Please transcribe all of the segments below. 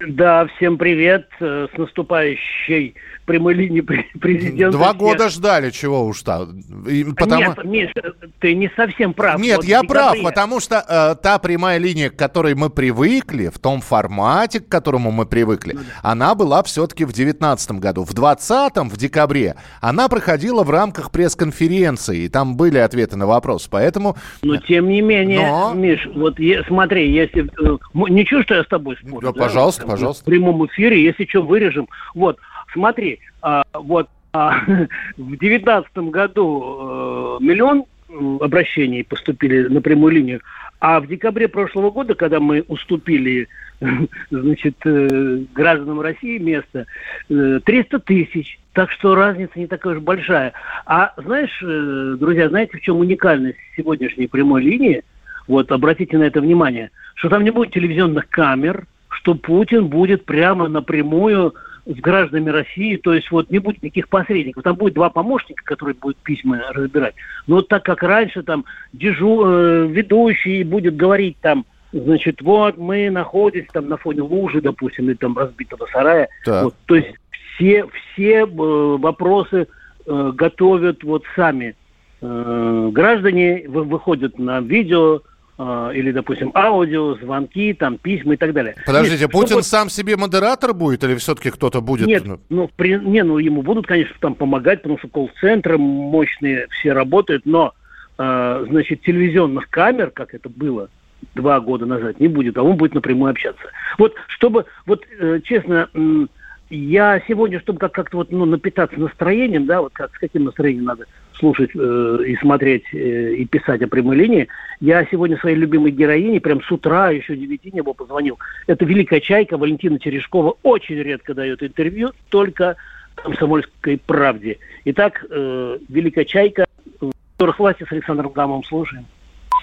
Да, всем привет. Э, С наступающей прямой линии пре- президента. Два года ждали, чего уж там. И потому- Нет, Миш, ты не совсем прав. Нет, Вот я прав, потому что э, та прямая линия, к которой мы привыкли, в том формате, к которому мы привыкли, Ну она была все-таки в 2019 году. В 2020, в декабре, она проходила в рамках пресс-конференции, и там были ответы на вопросы. Поэтому Но тем не менее, Но- Миш, вот е- смотри, если э, ничего, что я с тобой спорю. Да, пожалуйста, Как бы пожалуйста. В прямом эфире, если что, вырежем. Вот, смотри, а, вот а, в девятнадцатом году э, миллион обращений поступили на прямую линию, а в декабре прошлого года, когда мы уступили значит, э, гражданам России место, э, 300 тысяч. Так что разница не такая уж большая. А знаешь, э, друзья, знаете, в чем уникальность сегодняшней прямой линии? Вот, обратите на это внимание, что там не будет телевизионных камер, что Путин будет прямо напрямую с гражданами России, то есть вот не будет никаких посредников. Там будет два помощника, которые будут письма разбирать. Но вот так как раньше там дежу, э, ведущий будет говорить там, значит, вот мы находимся там на фоне лужи, допустим, или там разбитого сарая. Вот, то есть все, все э, вопросы э, готовят вот сами э, граждане, вы- выходят на видео или, допустим, аудио, звонки, там, письма и так далее. подождите, Нет, Путин чтобы- сам себе модератор будет или все-таки кто-то будет? Нет, ну, ну, при- не, ну, ему будут, конечно, там помогать, потому что колл-центры мощные все работают, но, э, значит, телевизионных камер, как это было два года назад, не будет, а он будет напрямую общаться. Вот, чтобы, вот, э, честно, м, я сегодня, чтобы как- как-то вот, ну, напитаться настроением, да, вот как, с каким настроением надо слушать э, и смотреть э, и писать о прямой линии, я сегодня своей любимой героине прям с утра, еще 9 не было, позвонил. Это великая чайка Валентина Терешкова, очень редко дает интервью, только комсомольской правде. Итак, э, великая чайка, в власти с Александром Гамовым слушаем.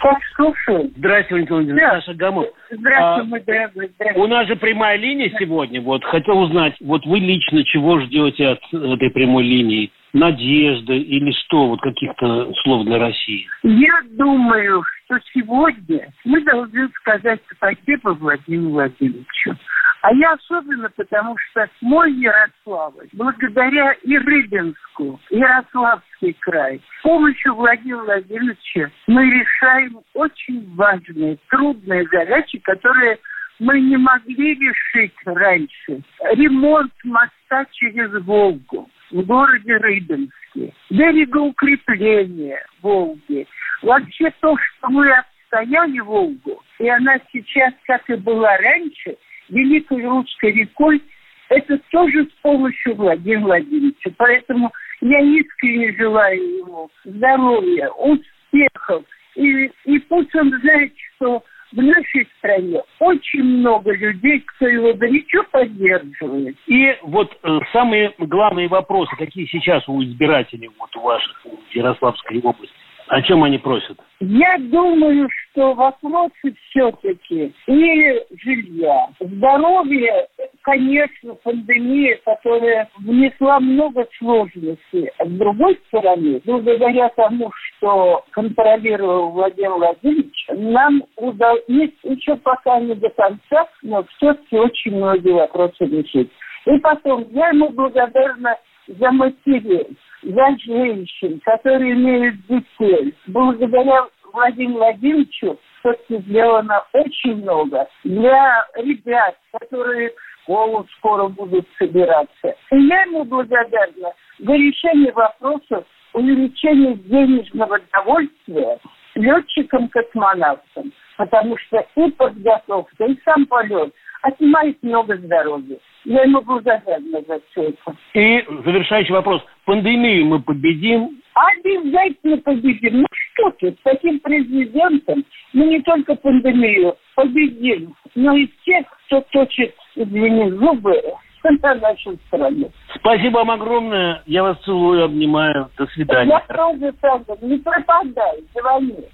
Как слушаю. Здравствуйте, Валентин Владимирович. Да. Саша Гамов. Здравствуй, А, мой дорогой, здравствуй. У нас же прямая линия сегодня. Вот хотел узнать, вот вы лично чего ждете от этой прямой линии? Надежды или что? Вот каких-то слов для России. Я думаю, что сегодня мы должны сказать спасибо Владимиру Владимировичу. А я особенно потому, что мой Ярославль, благодаря и Рыбинску, Ярославский край, с помощью Владимира Владимировича мы решаем очень важные, трудные задачи, которые мы не могли решить раньше. Ремонт моста через Волгу в городе Рыбинске, берегоукрепление Волги. Вообще то, что мы отстояли Волгу, и она сейчас, как и была раньше, Великой Русской рекой, это тоже с помощью Владимира Владимировича. Поэтому я искренне желаю ему здоровья, успехов. И, и пусть он знает, что в нашей стране очень много людей, кто его горячо поддерживает. И вот э, самые главные вопросы, какие сейчас у избирателей вот у ваших в Ярославской области? О чем они просят? Я думаю, что вопросы все-таки и жилья, здоровье, конечно, пандемия, которая внесла много сложностей. А с другой стороны, благодаря тому, что контролировал Владимир Владимирович, нам удалось, еще пока не до конца, но все-таки очень многие вопросы решить. И потом, я ему благодарна за матерей, за женщин, которые имеют детей. Благодаря Владимиру Владимировичу все-таки сделано очень много для ребят, которые в школу скоро будут собираться. И я ему благодарна за решение вопросов увеличения денежного довольствия летчикам-космонавтам, потому что и подготовка, и сам полет отнимает много здоровья. Я ему благодарна за все это. И завершающий вопрос. Пандемию мы победим? Обязательно победим. Ну что ты, с таким президентом мы не только пандемию победим, но и тех, кто точит, извини, зубы на нашей стране. Спасибо вам огромное. Я вас целую, обнимаю. До свидания. Я тоже, Сандра, не пропадай, звони.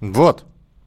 Вот.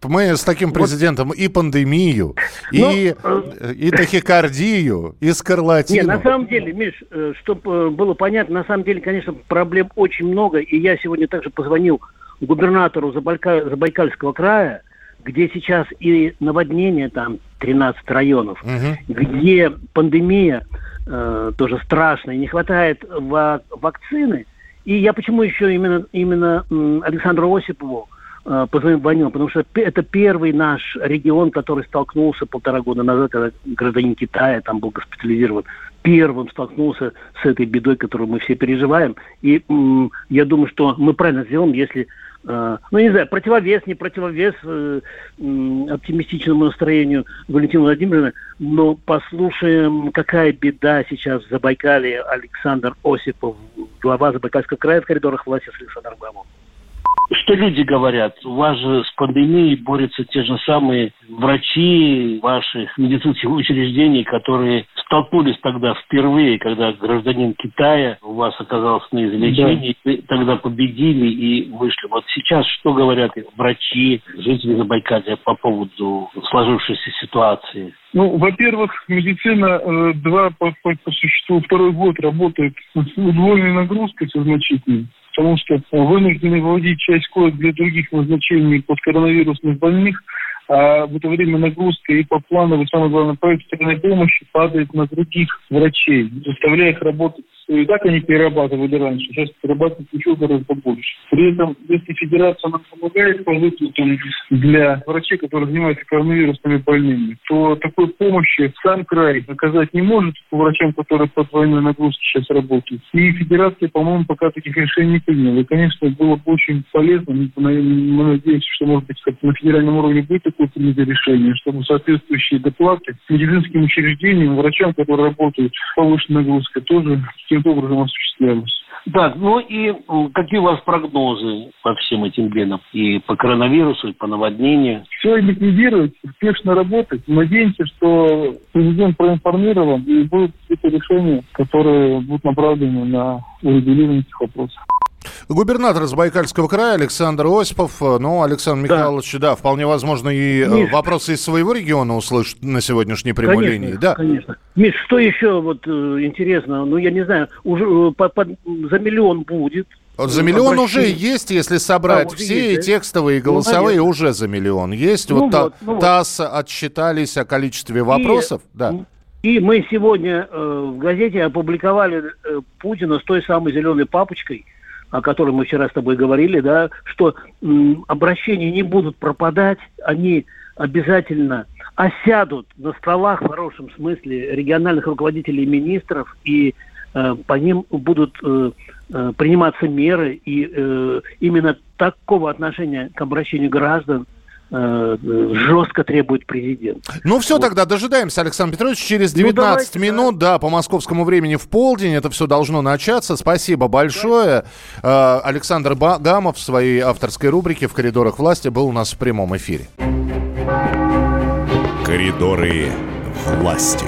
Мы с таким президентом и пандемию, и, Ну, и тахикардию, и скарлатину. Не, на самом деле, Миш, чтобы было понятно, на самом деле, конечно, проблем очень много. И я сегодня также позвонил губернатору Забайка- Забайкальского края, где сейчас и наводнение, там 13 районов, Мгм. где пандемия э, тоже страшная, не хватает ва- вакцины. И я почему еще именно, именно Александру Осипову э, позвонил, потому что это первый наш регион, который столкнулся полтора года назад, когда гражданин Китая там был госпитализирован, первым столкнулся с этой бедой, которую мы все переживаем. И м, я думаю, что мы правильно сделаем, если э, ну, не знаю, противовес, не противовес э, м, оптимистичному настроению Валентины Владимировны, но послушаем, какая беда сейчас в Забайкале Александр Осипов, глава Забайкальского края в коридорах власти с Александром Гамовым. Что люди говорят? У вас же с пандемией борются те же самые врачи ваших медицинских учреждений, которые столкнулись тогда впервые, когда гражданин Китая у вас оказался на излечении, вы тогда победили и вышли. Вот сейчас что говорят врачи, жители Забайкалья по поводу сложившейся ситуации? Ну, во-первых, медицина э, два по, по, по существу второй год работает с удвоенной нагрузкой со значительной, потому что вынуждены вводить часть коек для других назначений подкоронавирусных больных, а в это время нагрузка и по плану, и самое главное, по экстренной помощи падает на других врачей, заставляя их работать. И так они перерабатывали раньше, сейчас перерабатывают еще гораздо больше. При этом, если федерация нам помогает по выплатам для врачей, которые занимаются коронавирусными больными, то такой помощи сам край оказать не может врачам, которые под двойной нагрузкой сейчас работают. И федерация, по-моему, пока таких решений не приняла. И, конечно, было бы очень полезно, мы, мы надеемся, что, может быть, как на федеральном уровне будет такое принято решение, чтобы соответствующие доплаты медицинским учреждениям, врачам, которые работают с повышенной нагрузкой, тоже каким-то образом осуществлялось. Так, ну и какие у вас прогнозы по всем этим бедам? И по коронавирусу, и по наводнению? Все ликвидировать, успешно работать. Надеемся, что президент проинформирован и будут какие-то решения, которые будут направлены на урегулирование этих вопросов. Губернатор Забайкальского края Александр Осипов. э, Ну, Александр Да. Михайлович, да, вполне возможно, и э, Миш. вопросы из своего региона услышит на сегодняшней прямой конечно, линии. Да. конечно. Миш, что еще вот э, интересно? Ну, я не знаю, уже по- по- за миллион будет. Вот за миллион уже обращений. есть, если собрать Да, уже все, есть, и текстовые, и Ну, голосовые, наверное. уже за миллион есть. Ну вот, вот, ну вот. ТАСС отсчитались о количестве вопросов. И, да. И мы сегодня э, в газете опубликовали э, Путина с той самой зеленой папочкой, о которой мы вчера с тобой говорили, да, что м, обращения не будут пропадать, они обязательно осядут на столах в хорошем смысле региональных руководителей министров, и э, по ним будут э, э, приниматься меры, и э, именно такого отношения к обращению граждан жестко требует президент. Ну все, тогда дожидаемся, Александр Петрович. Через Ну, 19 давайте, минут, да. по московскому времени в полдень это все должно начаться. Спасибо большое. Э, Александр Ба- Гамов в своей авторской рубрике «В коридорах власти» был у нас в прямом эфире. Коридоры власти.